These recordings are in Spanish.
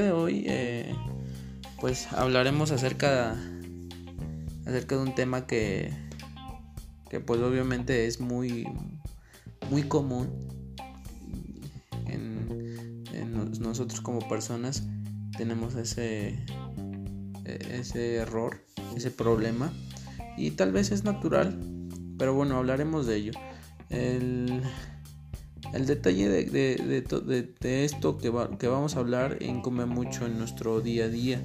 de hoy eh, pues hablaremos acerca, acerca de un tema que, que pues obviamente es muy, muy común en, en nosotros como personas tenemos ese, ese error, ese problema y tal vez es natural, pero bueno, hablaremos de ello. El, el detalle de, de, esto que, que, vamos a hablar incumbe mucho en nuestro día a día,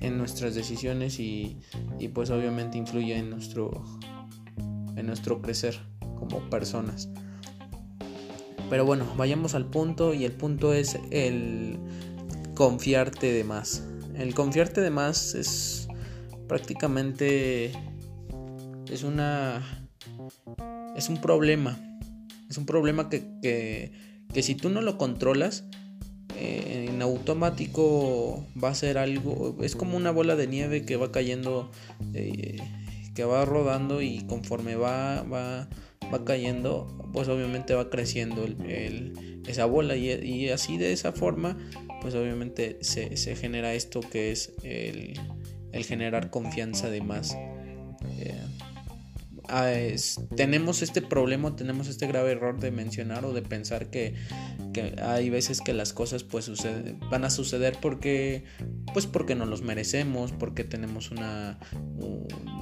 en nuestras decisiones y, y, pues obviamente influye en nuestro, en nuestro crecer como personas. Pero bueno, vayamos al punto y el punto es el confiarte de más. El confiarte de más es prácticamente es una es un problema. Es un problema que, que, si tú no lo controlas, eh, en automático va a ser algo. Es como una bola de nieve que va cayendo, eh, que va rodando y conforme va, va, va cayendo, pues obviamente va creciendo esa bola y, y, así de esa forma, pues obviamente se, se genera esto que es el, el generar confianza de más. Ah, tenemos este problema, tenemos este grave error de mencionar o de pensar que, hay veces que las cosas pues van a suceder porque pues porque no los merecemos, porque tenemos una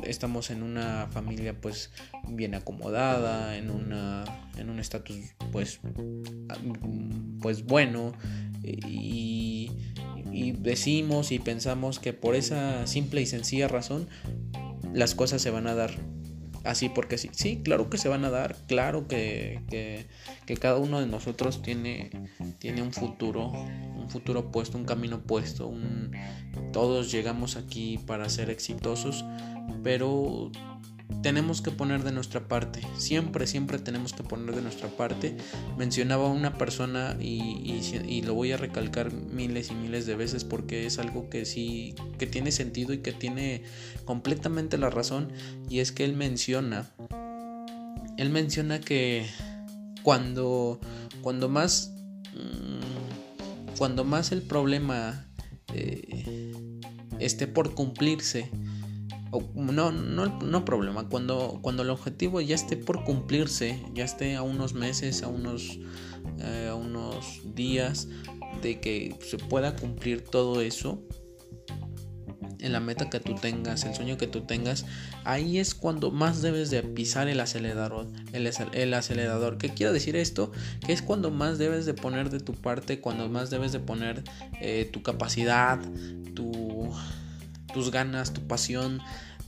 estamos en una familia pues bien acomodada, en una en un estatus pues pues bueno y decimos y pensamos que por esa simple y sencilla razón las cosas se van a dar así porque sí. Sí, claro que se van a dar, claro que, que, cada uno de nosotros tiene, tiene un futuro, un futuro puesto, un camino puesto, un, todos llegamos aquí para ser exitosos, pero tenemos que poner de nuestra parte, siempre, siempre tenemos que poner de nuestra parte. Mencionaba una persona y, lo voy a recalcar miles y miles de veces porque es algo que sí, que tiene sentido y que tiene completamente la razón y es que él menciona, él menciona que cuando, cuando más, mm, cuando más el problema eh, esté por cumplirse, no, no, no problema, cuando, cuando el objetivo ya esté por cumplirse, ya esté a unos meses, a unos, eh, a unos días de que se pueda cumplir todo eso, en la meta que tú tengas, el sueño que tú tengas, ahí es cuando más debes de pisar el acelerador. El, el, acelerador. ¿Qué quiere decir esto? Que es cuando más debes de poner de tu parte, cuando más debes de poner eh, tu capacidad, tu tus ganas, tu pasión,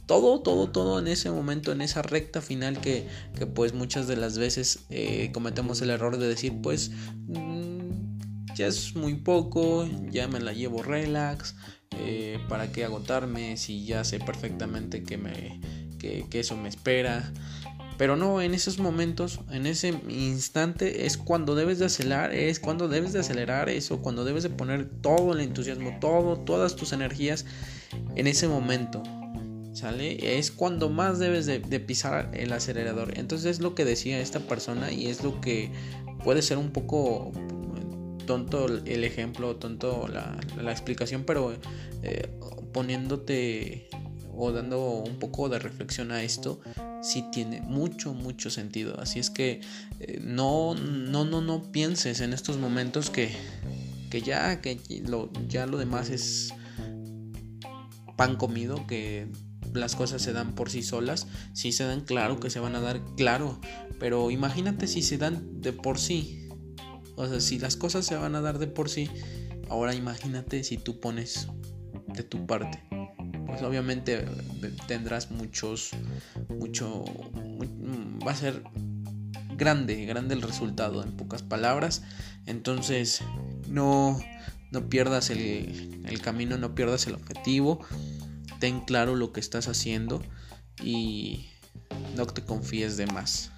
todo, todo, todo en ese momento, en esa recta final que, que pues muchas de las veces eh, cometemos el error de decir pues mm, ya es muy poco, ya me la llevo relax, eh, para qué agotarme si ya sé perfectamente que, me, que, que eso me espera. Pero no, en esos momentos, en ese instante es cuando debes de acelerar, es cuando debes de acelerar eso, cuando debes de poner todo el entusiasmo, todo, todas tus energías en ese momento. ¿Sale? Es cuando más debes de, pisar el acelerador. Entonces es lo que decía esta persona y es lo que puede ser un poco tonto el ejemplo, tonto la, explicación, pero eh, poniéndote o dando un poco de reflexión a esto, sí tiene mucho, mucho sentido. Así es que eh, no, no, no, no pienses en estos momentos que, que ya, que lo, ya lo demás es pan comido, que las cosas se dan por sí solas. Si se dan, claro que se van a dar, claro. Pero imagínate si se dan de por sí. O sea, si las cosas se van a dar de por sí, ahora imagínate si tú pones de tu parte pues obviamente tendrás muchos, mucho, va a ser grande, grande el resultado en pocas palabras. Entonces no, no pierdas el, el camino, no pierdas el objetivo. Ten claro lo que estás haciendo y no te confíes de más.